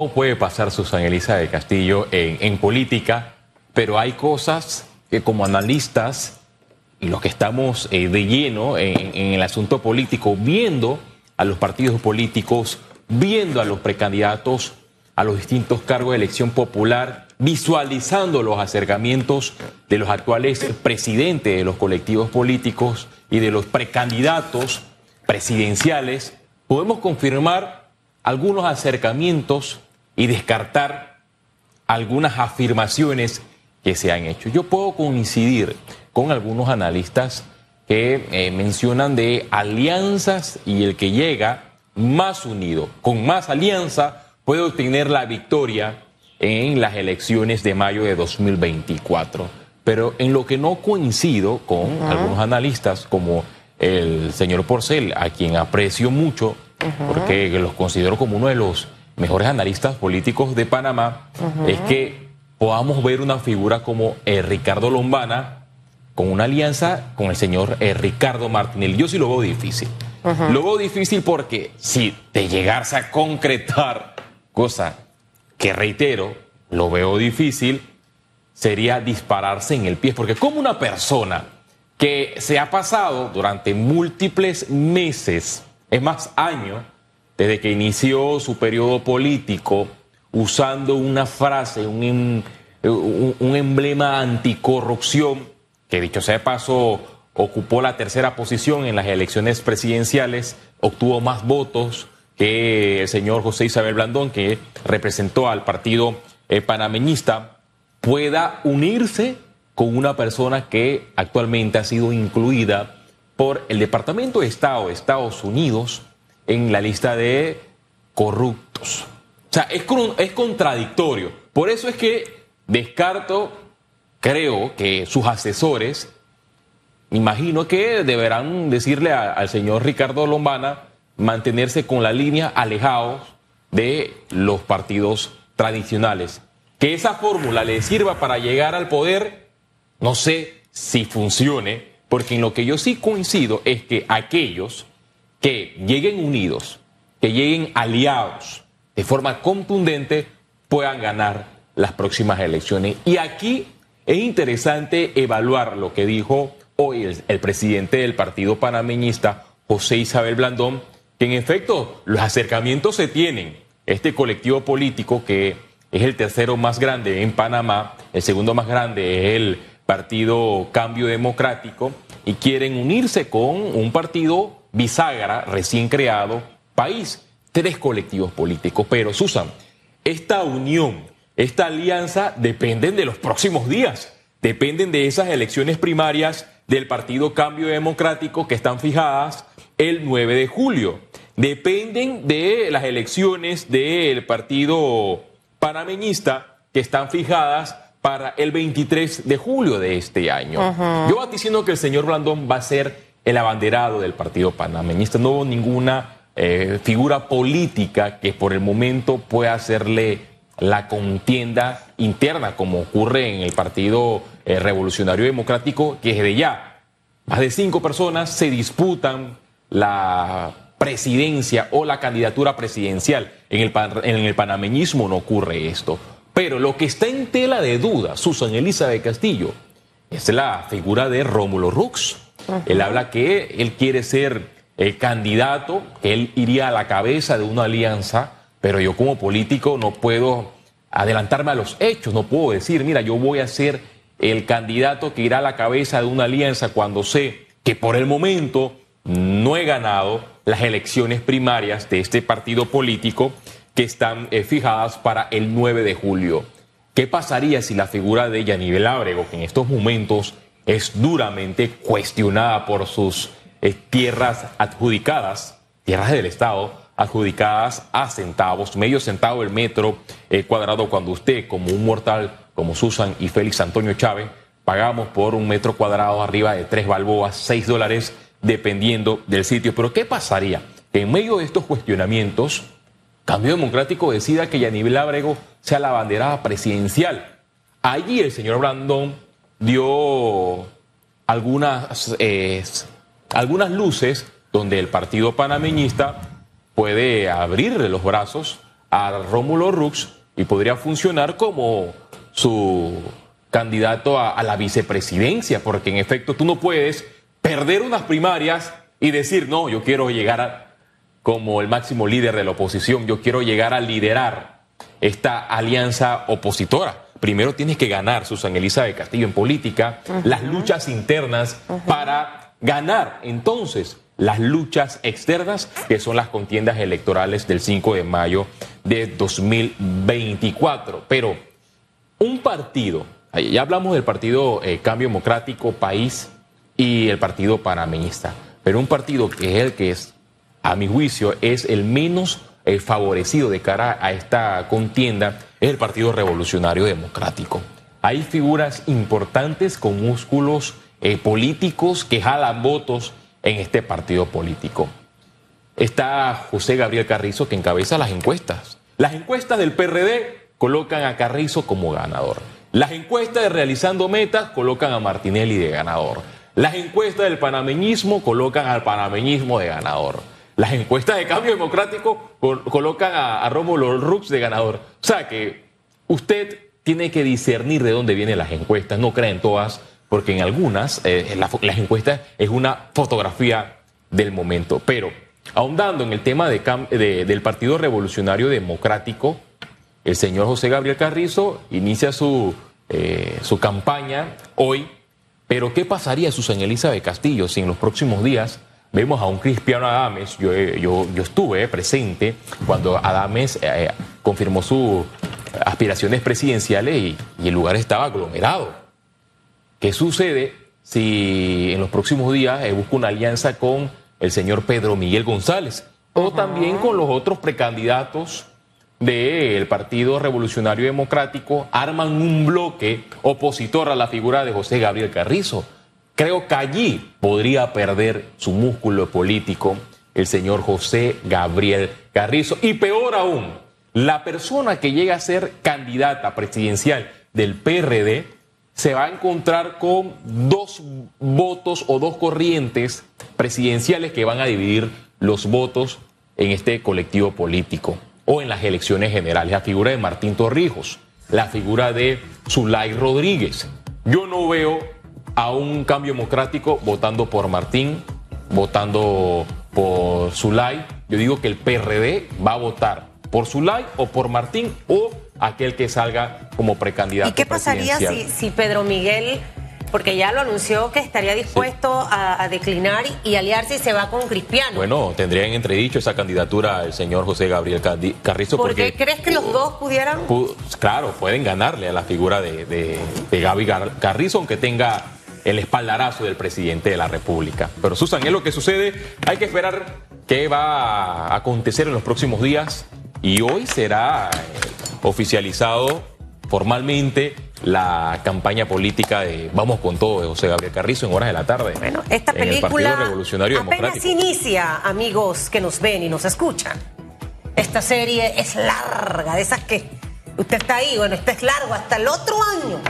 ¿Cómo puede pasar Susana Elisa de Castillo en, política? Pero hay cosas que como analistas y los que estamos eh, de lleno en, el asunto político, viendo a los partidos políticos, viendo a los precandidatos a los distintos cargos de elección popular, visualizando los acercamientos de los actuales presidentes de los colectivos políticos y de los precandidatos presidenciales, podemos confirmar algunos acercamientos y descartar algunas afirmaciones que se han hecho. Yo puedo coincidir con algunos analistas que eh, mencionan de alianzas y el que llega más unido, con más alianza, puede obtener la victoria en las elecciones de mayo de 2024. Pero en lo que no coincido con algunos analistas como el señor Porcel, a quien aprecio mucho, porque los considero como uno de los mejores analistas políticos de Panamá, es que podamos ver una figura como eh, Ricardo Lombana con una alianza con el señor eh, Ricardo Martinelli. Yo sí lo veo difícil. Lo veo difícil porque si te llegase a concretar, cosa que reitero, lo veo difícil, sería dispararse en el pie. Porque como una persona que se ha pasado durante múltiples meses, es más, años, desde que inició su periodo político, usando una frase, un, un, emblema anticorrupción, que dicho sea de paso, ocupó la tercera posición en las elecciones presidenciales, obtuvo más votos que el señor José Isabel Blandón, que representó al partido eh, panameñista, pueda unirse con una persona que actualmente ha sido incluida por el Departamento de Estado de Estados Unidos en la lista de corruptos. O sea, es, es contradictorio. Por eso es que descarto, creo que sus asesores, imagino que deberán decirle al señor Ricardo Lombana mantenerse con la línea alejados de los partidos tradicionales. Que esa fórmula le sirva para llegar al poder, no sé si funcione, porque en lo que yo sí coincido es que aquellos que lleguen unidos, que lleguen aliados de forma contundente, puedan ganar las próximas elecciones. Y aquí es interesante evaluar lo que dijo hoy el, presidente del partido panameñista, José Isabel Blandón, que en efecto los acercamientos se tienen. Este colectivo político que es el tercero más grande en Panamá, el segundo más grande es el Partido Cambio Democrático, y quieren unirse con un partido bisagra recién creado, país, tres colectivos políticos. Pero, Susan, esta unión, esta alianza dependen de los próximos días, dependen de esas elecciones primarias del Partido Cambio Democrático que están fijadas el 9 de julio. Dependen de las elecciones del Partido Panameñista que están fijadas para el 23 de julio de este año. Yo va diciendo que el señor Blandón va a ser el abanderado del Partido Panameñista. No hubo ninguna eh, figura política que por el momento pueda hacerle la contienda interna, como ocurre en el Partido eh, Revolucionario Democrático, que desde ya más de cinco personas se disputan la presidencia o la candidatura presidencial. En el, en el panameñismo no ocurre esto. Pero lo que está en tela de duda, Susan Elisa de Castillo, es la figura de Rómulo Rux él habla que él quiere ser el candidato, él iría a la cabeza de una alianza, pero yo como político no puedo adelantarme a los hechos, no puedo decir, mira, yo voy a ser el candidato que irá a la cabeza de una alianza cuando sé que por el momento no he ganado las elecciones primarias de este partido político que están eh, fijadas para el 9 de julio. ¿Qué pasaría si la figura de Yanivel Ábrego, que en estos momentos es duramente cuestionada por sus eh, tierras adjudicadas, tierras del Estado, adjudicadas a centavos, medio centavo el metro eh, cuadrado, cuando usted, como un mortal, como Susan y Félix Antonio Chávez, pagamos por un metro cuadrado arriba de tres balboas, seis dólares, dependiendo del sitio. Pero ¿qué pasaría? Que en medio de estos cuestionamientos, Cambio Democrático decida que Yanivel Abrego sea la bandera presidencial. Allí el señor Brandon dio algunas, eh, algunas luces donde el partido panameñista puede abrirle los brazos a Rómulo Rux y podría funcionar como su candidato a, la vicepresidencia, porque en efecto tú no puedes perder unas primarias y decir, no, yo quiero llegar como el máximo líder de la oposición, yo quiero llegar a liderar esta alianza opositora. Primero tienes que ganar, Susan Elisa de Castillo, en política, las luchas internas para ganar. Entonces las luchas externas, que son las contiendas electorales del 5 de mayo de 2024. Pero un partido, ya hablamos del partido eh, Cambio Democrático País y el partido panameñista, pero un partido que es el que es, a mi juicio, es el menos eh, favorecido de cara a esta contienda, es el Partido Revolucionario Democrático. Hay figuras importantes con músculos eh, políticos que jalan votos en este partido político. Está José Gabriel Carrizo que encabeza las encuestas. Las encuestas del PRD colocan a Carrizo como ganador. Las encuestas de Realizando Metas colocan a Martinelli de ganador. Las encuestas del panameñismo colocan al panameñismo de ganador. Las encuestas de Cambio Democrático colocan a, Rómulo Rux de ganador. O sea que usted tiene que discernir de dónde vienen las encuestas, no creen todas, porque en algunas eh, las encuestas es una fotografía del momento. Pero ahondando en el tema del Partido Revolucionario Democrático, el señor José Gabriel Carrizo inicia su, eh, su campaña hoy, pero ¿qué pasaría, Susana Elizabeth Castillo, si en los próximos días vemos a un Cristiano Adames? Yo, eh, yo, yo estuve presente cuando Adames confirmó sus aspiraciones presidenciales y el lugar estaba aglomerado. ¿Qué sucede si en los próximos días eh, busca una alianza con el señor Pedro Miguel González o también con los otros precandidatos del Partido Revolucionario Democrático arman un bloque opositor a la figura de José Gabriel Carrizo? Creo que allí podría perder su músculo político el señor José Gabriel Carrizo. Y peor aún, la persona que llega a ser candidata presidencial del PRD se va a encontrar con dos votos o dos corrientes presidenciales que van a dividir los votos en este colectivo político o en las elecciones generales. La figura de Martín Torrijos, la figura de Zulay Rodríguez. Yo no veo a un cambio democrático votando por Martín, votando por Zulay. Yo digo que el PRD va a votar por Zulay o por Martín o aquel que salga como precandidato. ¿Y qué pasaría si, Pedro Miguel, porque ya lo anunció que estaría dispuesto a, declinar y aliarse y se va con Cristiano? Bueno, tendría en entredicho esa candidatura el señor José Gabriel Carrizo. ¿Por qué crees que los dos pudieran? claro, pueden ganarle a la figura de, de, Gaby Carrizo, aunque tenga el espaldarazo del presidente de la República. Pero Susan, es lo que sucede. Hay que esperar qué va a acontecer en los próximos días. Y hoy será oficializado formalmente la campaña política de Vamos con todo de José Gabriel Carrizo en horas de la tarde. Bueno, esta película Revolucionario apenas inicia, amigos que nos ven y nos escuchan. Esta serie es larga, de esas que usted está ahí, bueno, esta es largo hasta el otro año.